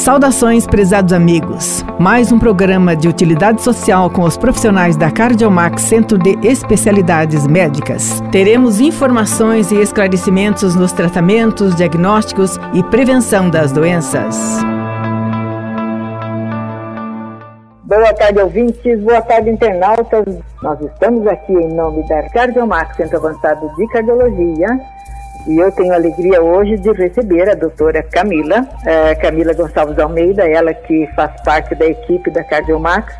Saudações, prezados amigos. Mais um programa de utilidade social com os profissionais da Cardiomax Centro de Especialidades Médicas. Teremos informações e esclarecimentos nos tratamentos, diagnósticos e prevenção das doenças. Boa tarde, ouvintes. Boa tarde, internautas. Nós estamos aqui em nome da Cardiomax Centro Avançado de Cardiologia e eu tenho a alegria hoje de receber a doutora Camila, é, Camila Gonçalves Almeida, ela que faz parte da equipe da Cardiomax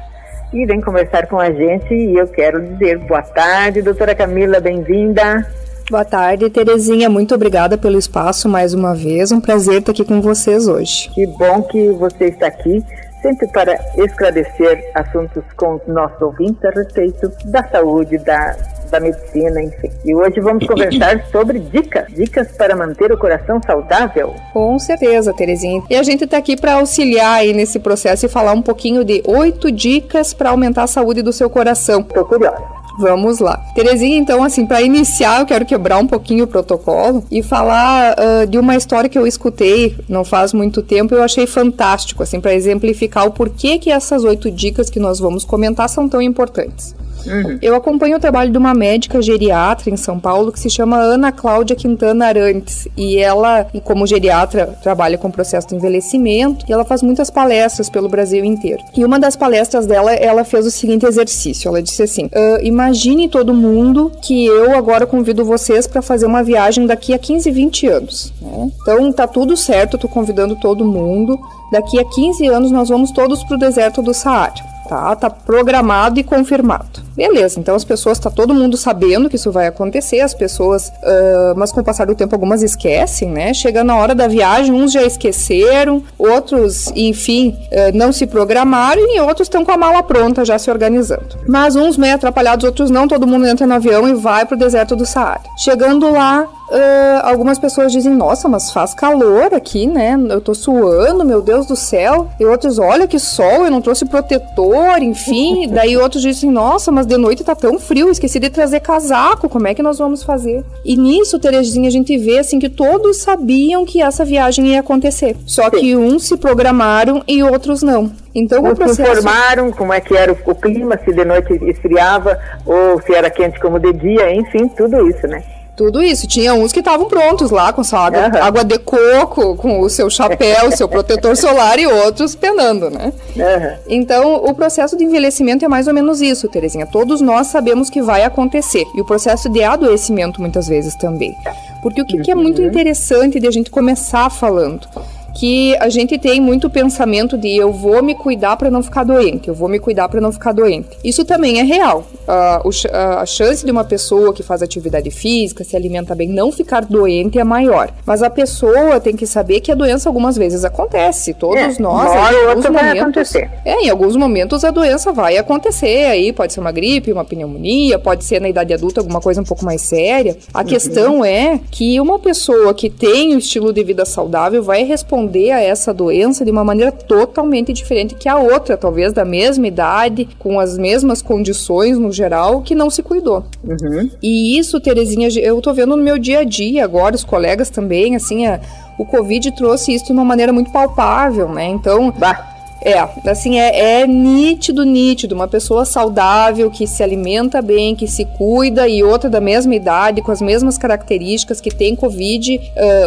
e vem conversar com a gente e eu quero dizer boa tarde, doutora Camila, bem-vinda. Boa tarde, Terezinha. Muito obrigada pelo espaço mais uma vez. Um prazer estar aqui com vocês hoje. Que bom que você está aqui, sempre para esclarecer assuntos com os nossos ouvintes a respeito da saúde, da da medicina, enfim. E hoje vamos conversar sobre dicas, dicas para manter o coração saudável. Com certeza, Terezinha. E a gente está aqui para auxiliar aí nesse processo e falar um pouquinho de oito dicas para aumentar a saúde do seu coração. Estou curiosa. Vamos lá. Terezinha, então, assim, para iniciar, eu quero quebrar um pouquinho o protocolo e falar uh, de uma história que eu escutei não faz muito tempo. Eu achei fantástico, assim, para exemplificar o porquê que essas oito dicas que nós vamos comentar são tão importantes. Uhum. Eu acompanho o trabalho de uma médica geriatra em São Paulo que se chama Ana Cláudia Quintana Arantes. E ela, como geriatra, trabalha com o processo de envelhecimento e ela faz muitas palestras pelo Brasil inteiro. E uma das palestras dela, ela fez o seguinte exercício. Ela disse assim: uh, Imagine todo mundo que eu agora convido vocês para fazer uma viagem daqui a 15, 20 anos. Né? Então tá tudo certo, eu tô convidando todo mundo. Daqui a 15 anos nós vamos todos para o deserto do Saara tá? Tá programado e confirmado. Beleza, então as pessoas, tá todo mundo sabendo que isso vai acontecer, as pessoas, uh, mas com o passar do tempo algumas esquecem, né? Chega na hora da viagem, uns já esqueceram, outros, enfim, uh, não se programaram e outros estão com a mala pronta já se organizando. Mas uns meio atrapalhados, outros não, todo mundo entra no avião e vai pro deserto do Saara. Chegando lá, Uh, algumas pessoas dizem, nossa, mas faz calor aqui, né? Eu tô suando, meu Deus do céu. E outros, olha que sol, eu não trouxe protetor, enfim. Daí outros dizem, nossa, mas de noite tá tão frio, esqueci de trazer casaco, como é que nós vamos fazer? E nisso, Terezinha, a gente vê assim que todos sabiam que essa viagem ia acontecer. Só Sim. que uns se programaram e outros não. Então, Uns o processo... informaram como é que era o, o clima, se de noite esfriava ou se era quente como de dia, enfim, tudo isso, né? Tudo isso. Tinha uns que estavam prontos lá com sua água, uhum. água, de coco, com o seu chapéu, seu protetor solar e outros penando, né? Uhum. Então, o processo de envelhecimento é mais ou menos isso, Terezinha. Todos nós sabemos que vai acontecer. E o processo de adoecimento muitas vezes também. Porque o que, uhum. que é muito uhum. interessante de a gente começar falando? Que a gente tem muito pensamento de eu vou me cuidar para não ficar doente, eu vou me cuidar para não ficar doente. Isso também é real. Uh, a chance de uma pessoa que faz atividade física, se alimenta bem, não ficar doente é maior. Mas a pessoa tem que saber que a doença algumas vezes acontece. Todos é, nós, em alguns momentos, é, em alguns momentos a doença vai acontecer. Aí pode ser uma gripe, uma pneumonia, pode ser na idade adulta alguma coisa um pouco mais séria. A uhum. questão é que uma pessoa que tem um estilo de vida saudável vai responder responder a essa doença de uma maneira totalmente diferente que a outra, talvez da mesma idade, com as mesmas condições no geral, que não se cuidou. Uhum. E isso, Terezinha, eu tô vendo no meu dia a dia agora, os colegas também, assim, a, o Covid trouxe isso de uma maneira muito palpável, né? Então. Bah é, assim, é, é, nítido, nítido. Uma pessoa saudável, que se alimenta bem, que se cuida, e outra da mesma idade, com as mesmas características, que tem Covid,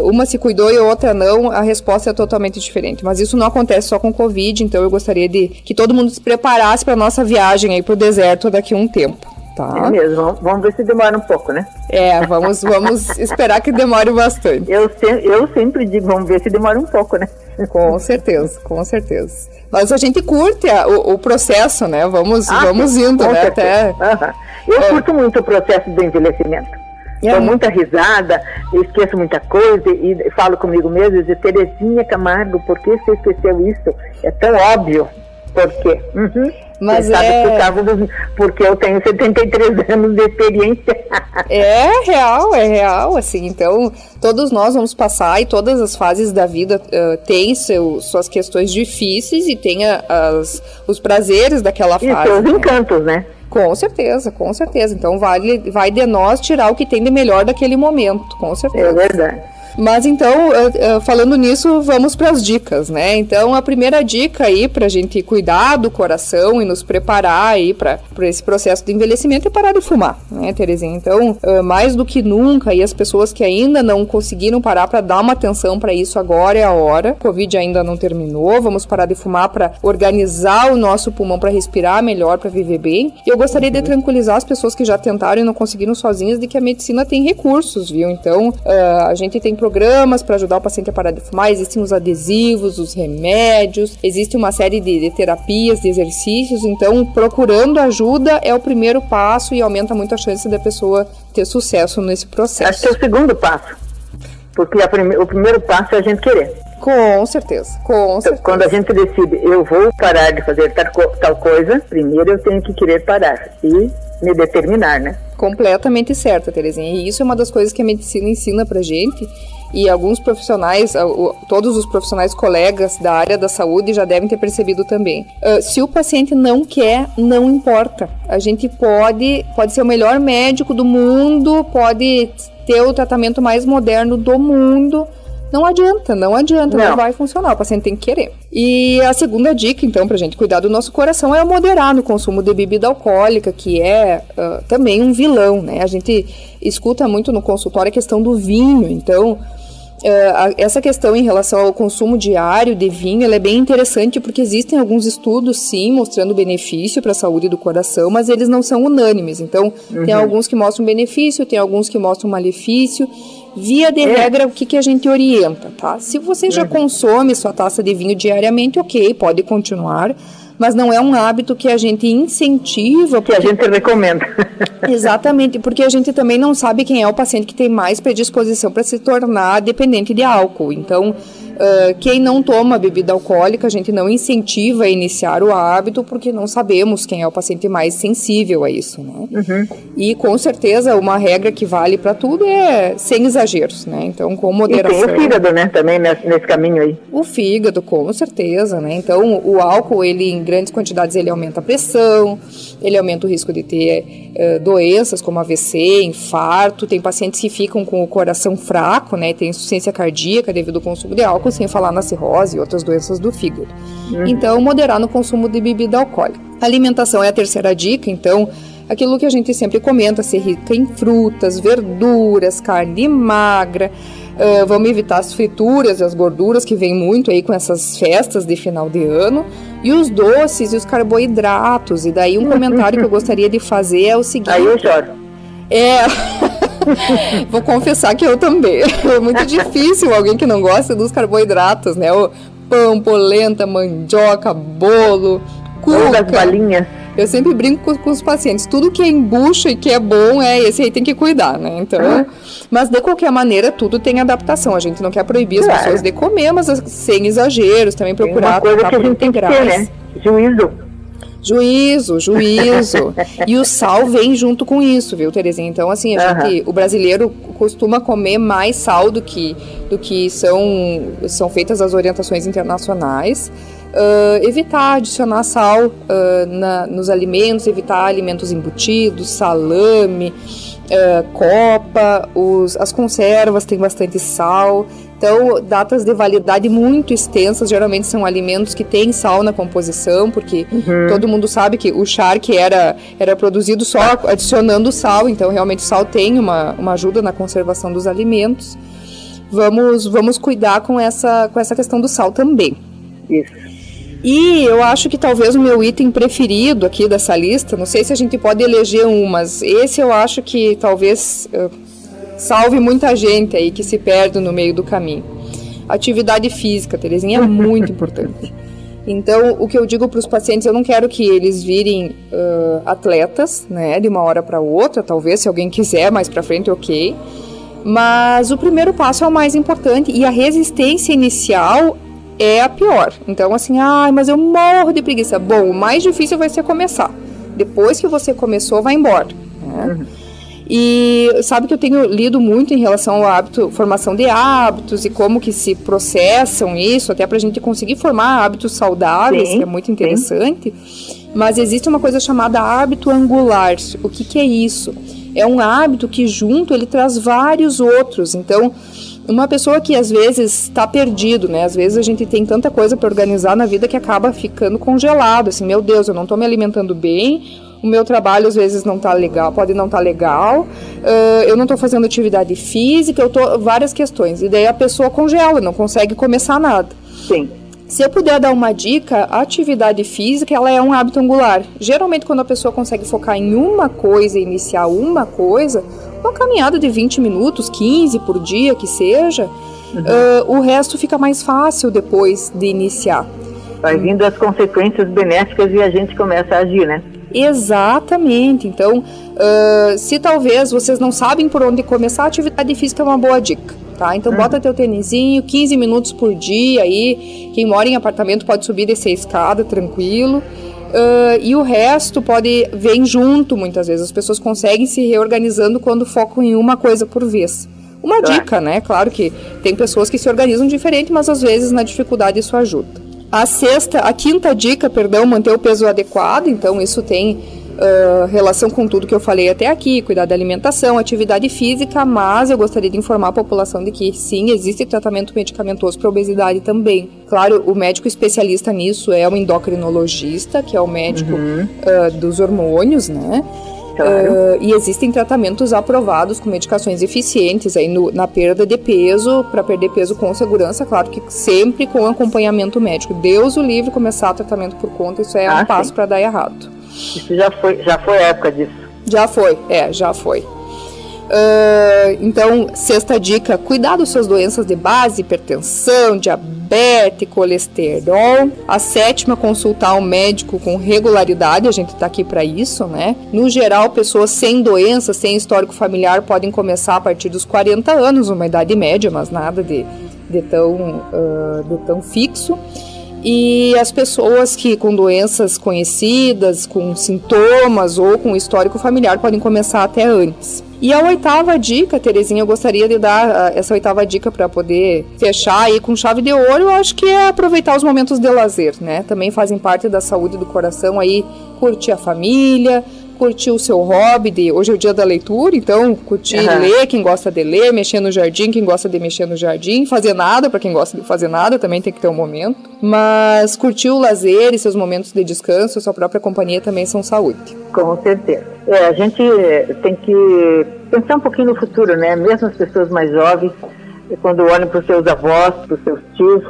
uma se cuidou e outra não, a resposta é totalmente diferente. Mas isso não acontece só com Covid, então eu gostaria de que todo mundo se preparasse para nossa viagem aí pro deserto daqui a um tempo. Tá. É mesmo, vamos ver se demora um pouco, né? É, vamos, vamos esperar que demore bastante. Eu, se, eu sempre digo, vamos ver se demora um pouco, né? Com certeza, com certeza. Mas a gente curte a, o, o, processo, né? Vamos, ah, vamos indo, né? Até... Uhum. Eu é. curto muito o processo do envelhecimento. É. Dou muita risada, esqueço muita coisa e falo comigo mesmo, digo, Terezinha Camargo, por que você esqueceu isso? É tão óbvio. Por quê? Uhum. Mas Você é... por causa do... porque eu tenho 73 anos de experiência. É real, é real, assim. Então, todos nós vamos passar e todas as fases da vida uh, têm seu, suas questões difíceis e tem as, os prazeres daquela fase. E seus né? encantos, né? Com certeza, com certeza. Então, vale, vai de nós tirar o que tem de melhor daquele momento, com certeza. É verdade. Mas então, uh, uh, falando nisso, vamos para as dicas, né? Então, a primeira dica aí para a gente cuidar do coração e nos preparar aí para esse processo de envelhecimento é parar de fumar, né, Terezinha? Então, uh, mais do que nunca, e as pessoas que ainda não conseguiram parar para dar uma atenção para isso agora é a hora. Covid ainda não terminou, vamos parar de fumar para organizar o nosso pulmão para respirar melhor, para viver bem. E eu gostaria de tranquilizar as pessoas que já tentaram e não conseguiram sozinhas de que a medicina tem recursos, viu? Então, a gente tem programas para ajudar o paciente a parar de fumar, existem os adesivos, os remédios, existe uma série de, de terapias, de exercícios. Então, procurando ajuda é o primeiro passo e aumenta muito a chance da pessoa ter sucesso nesse processo. Acho que é o segundo passo, porque prime o primeiro passo é a gente querer. Com certeza, com certeza. Quando a gente decide, eu vou parar de fazer tal, coisa, primeiro eu tenho que querer parar e me determinar, né? Completamente certa, Terezinha. E isso é uma das coisas que a medicina ensina pra gente. E alguns profissionais, todos os profissionais colegas da área da saúde já devem ter percebido também. Uh, se o paciente não quer, não importa. A gente pode, pode ser o melhor médico do mundo, pode ter o tratamento mais moderno do mundo, não adianta, não adianta, não. não. vai funcionar. O paciente tem que querer. E a segunda dica, então, pra gente cuidar do nosso coração é moderar no consumo de bebida alcoólica, que é uh, também um vilão, né? A gente escuta muito no consultório a questão do vinho, então. Uh, essa questão em relação ao consumo diário de vinho é bem interessante porque existem alguns estudos, sim, mostrando benefício para a saúde do coração, mas eles não são unânimes. Então, uhum. tem alguns que mostram benefício, tem alguns que mostram malefício. Via de é. regra, o que, que a gente orienta, tá? Se você já uhum. consome sua taça de vinho diariamente, ok, pode continuar mas não é um hábito que a gente incentiva. Porque... Que a gente recomenda. Exatamente, porque a gente também não sabe quem é o paciente que tem mais predisposição para se tornar dependente de álcool. Então, Uh, quem não toma bebida alcoólica, a gente não incentiva a iniciar o hábito porque não sabemos quem é o paciente mais sensível a isso, né? Uhum. E com certeza uma regra que vale para tudo é sem exageros, né? Então com moderação. E tem o fígado, né? Também nesse, caminho aí. O fígado, com certeza, né? Então o álcool, ele em grandes quantidades ele aumenta a pressão, ele aumenta o risco de ter uh, doenças como AVC, infarto. Tem pacientes que ficam com o coração fraco, né? Tem insuficiência cardíaca devido ao consumo de álcool álcool, sem falar na cirrose e outras doenças do fígado. Uhum. Então, moderar no consumo de bebida alcoólica. alimentação é a terceira dica, então, aquilo que a gente sempre comenta, ser rica em frutas, verduras, carne magra. Uh, vamos evitar as frituras e as gorduras que vem muito aí com essas festas de final de ano. E os doces e os carboidratos. E daí um comentário que eu gostaria de fazer é o seguinte. Aí eu choro. É. Vou confessar que eu também. É muito difícil alguém que não gosta dos carboidratos, né? O pão, polenta, mandioca, bolo, cuca. balinhas. Eu sempre brinco com, com, os pacientes. Tudo que é embucha e que é bom, é esse aí tem que cuidar, né? Então, mas de qualquer maneira, tudo tem adaptação. A gente não quer proibir as pessoas de comer, mas sem exageros, também procurar tem uma coisa que a gente tem que ter, né? Juízo. Juízo, juízo. e o sal vem junto com isso, viu, Terezinha? Então, assim, a uhum. gente, o brasileiro costuma comer mais sal do que, do que são, são feitas as orientações internacionais. Uh, evitar adicionar sal uh, na, nos alimentos, evitar alimentos embutidos, salame, uh, copa, os, as conservas têm bastante sal. Então, datas de validade muito extensas, geralmente são alimentos que têm sal na composição, porque uhum. todo mundo sabe que o charque era, era produzido só adicionando sal, então realmente o sal tem uma, uma ajuda na conservação dos alimentos. Vamos, vamos cuidar com essa, com essa questão do sal também. Isso. E eu acho que talvez o meu item preferido aqui dessa lista, não sei se a gente pode eleger um, mas esse eu acho que talvez salve muita gente aí que se perde no meio do caminho. Atividade física, Terezinha, é muito importante. Então, o que eu digo para os pacientes, eu não quero que eles virem uh, atletas, né, de uma hora para outra, talvez se alguém quiser mais para frente, ok. Mas o primeiro passo é o mais importante e a resistência inicial é a pior. Então, assim, ai, mas eu morro de preguiça. Bom, o mais difícil vai ser começar. Depois que você começou, vai embora. Né? Uhum. E sabe que eu tenho lido muito em relação ao hábito, formação de hábitos e como que se processam isso, até para a gente conseguir formar hábitos saudáveis, sim, que é muito interessante. Sim. Mas existe uma coisa chamada hábito angular. O que, que é isso? É um hábito que junto ele traz vários outros. Então, Uma pessoa que às vezes está perdido, né? Às vezes a gente tem tanta coisa para organizar na vida que acaba ficando congelado, assim, meu Deus, eu não estou me alimentando bem, o meu trabalho às vezes não está legal, pode não estar tá legal, uh, eu não estou fazendo atividade física, eu tô várias questões. E daí a pessoa congela, não consegue começar nada. Sim. Se eu puder dar uma dica, a atividade física ela é um hábito angular. Geralmente, quando a pessoa consegue focar em uma coisa, iniciar uma coisa, uma caminhada de 20 minutos, 15 por dia que seja, uhum. uh, o resto fica mais fácil depois de iniciar. Vai vindo as consequências benéficas e a gente começa a agir, né? Exatamente. Então, uh, se talvez vocês não sabem por onde começar, a atividade física é uma boa dica tá? Então uhum. bota teu tênisinho, 15 minutos por dia aí. Quem mora em apartamento pode subir e descer a escada tranquilo. Uh, e o resto pode vir junto muitas vezes. As pessoas conseguem se reorganizando quando focam em uma coisa por vez. Uma tá. dica, né? Claro que tem pessoas que se organizam diferente, mas às vezes na dificuldade isso ajuda. A sexta, a quinta dica, perdão, manter o peso adequado. Então isso tem uh, relação com tudo que eu falei até aqui, cuidar da alimentação, atividade física, mas eu gostaria de informar a população de que sim, existe tratamento medicamentoso para obesidade também. Claro, o médico especialista nisso é o endocrinologista, que é o médico uhum. uh, dos hormônios, né? Claro. Uh, e existem tratamentos aprovados com medicações eficientes aí no, na perda de peso, para perder peso com segurança, claro que sempre com acompanhamento médico. Deus o livre começar tratamento por conta, isso é ah, um passo para dar errado. Isso já foi, já foi época disso. Já foi, é, já foi. Uh, então, sexta dica: cuidar das suas doenças de base, hipertensão, diabetes, colesterol. A sétima, consultar um médico com regularidade, a gente está aqui para isso, né? No geral, pessoas sem doença, sem histórico familiar, podem começar a partir dos 40 anos, uma idade média, mas nada de, de, tão, uh, de tão fixo e as pessoas que com doenças conhecidas, com sintomas ou com histórico familiar podem começar até antes. E a oitava dica, Terezinha, eu gostaria de dar ah, essa oitava dica para poder fechar aí com chave de ouro, eu acho que é aproveitar os momentos de lazer, né? Também fazem parte da saúde do coração aí, curtir a família, curtir o seu hobby de hoje é o dia da leitura, então curtir uhum. ler, quem gosta de ler, mexer no jardim, quem gosta de mexer no jardim, fazer nada para quem gosta de fazer nada, também tem que ter um momento, mas curtir o lazer e seus momentos de descanso, sua própria companhia também são saúde. Com certeza. É, a gente tem que pensar um pouquinho no futuro, né? Mesmo as pessoas mais jovens, quando olham para os seus avós, para os seus tios,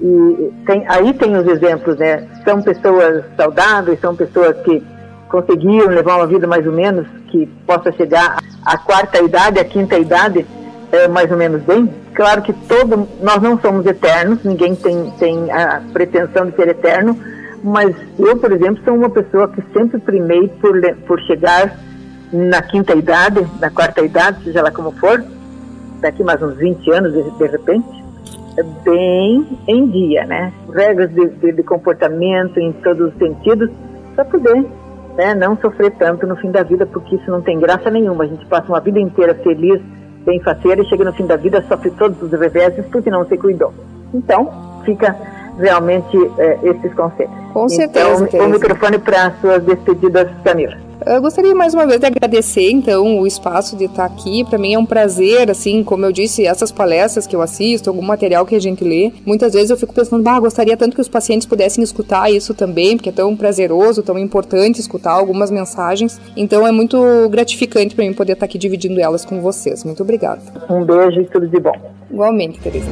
e tem, aí tem os exemplos, né? São pessoas saudáveis, são pessoas que conseguiram levar uma vida mais ou menos que possa chegar à quarta idade, à quinta idade, é, mais ou menos bem. Claro que todo, nós não somos eternos, ninguém tem, tem a pretensão de ser eterno, mas eu, por exemplo, sou uma pessoa que sempre primei por, por chegar na quinta idade, na quarta idade, seja lá como for, daqui mais uns 20 anos, de, repente, bem em dia, né? Regras de, de, de comportamento em todos os sentidos, para poder né, não sofrer tanto no fim da vida, porque isso não tem graça nenhuma. A gente passa uma vida inteira feliz, bem faceira, e chega no fim da vida, sofre todos os reveses porque não se cuidou. Então, fica realmente é, esses conselhos. Com certeza. Então, o microfone para as suas despedidas, Samira. Eu gostaria mais uma vez de agradecer, então, o espaço de estar aqui. Para mim é um prazer, assim, como eu disse, essas palestras que eu assisto, algum material que a gente lê. Muitas vezes eu fico pensando, bah, gostaria tanto que os pacientes pudessem escutar isso também, porque é tão prazeroso, tão importante escutar algumas mensagens. Então é muito gratificante para mim poder estar aqui dividindo elas com vocês. Muito obrigada. Um beijo e tudo de bom. Igualmente, Teresa.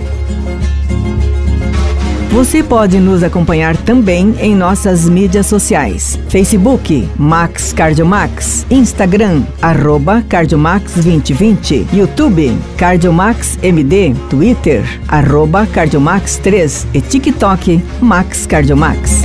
Você pode nos acompanhar também em nossas mídias sociais: Facebook Max Cardiomax, Instagram arroba Cardiomax 2020, YouTube Cardiomax MD, Twitter arroba Cardiomax 3 e TikTok Max Cardiomax.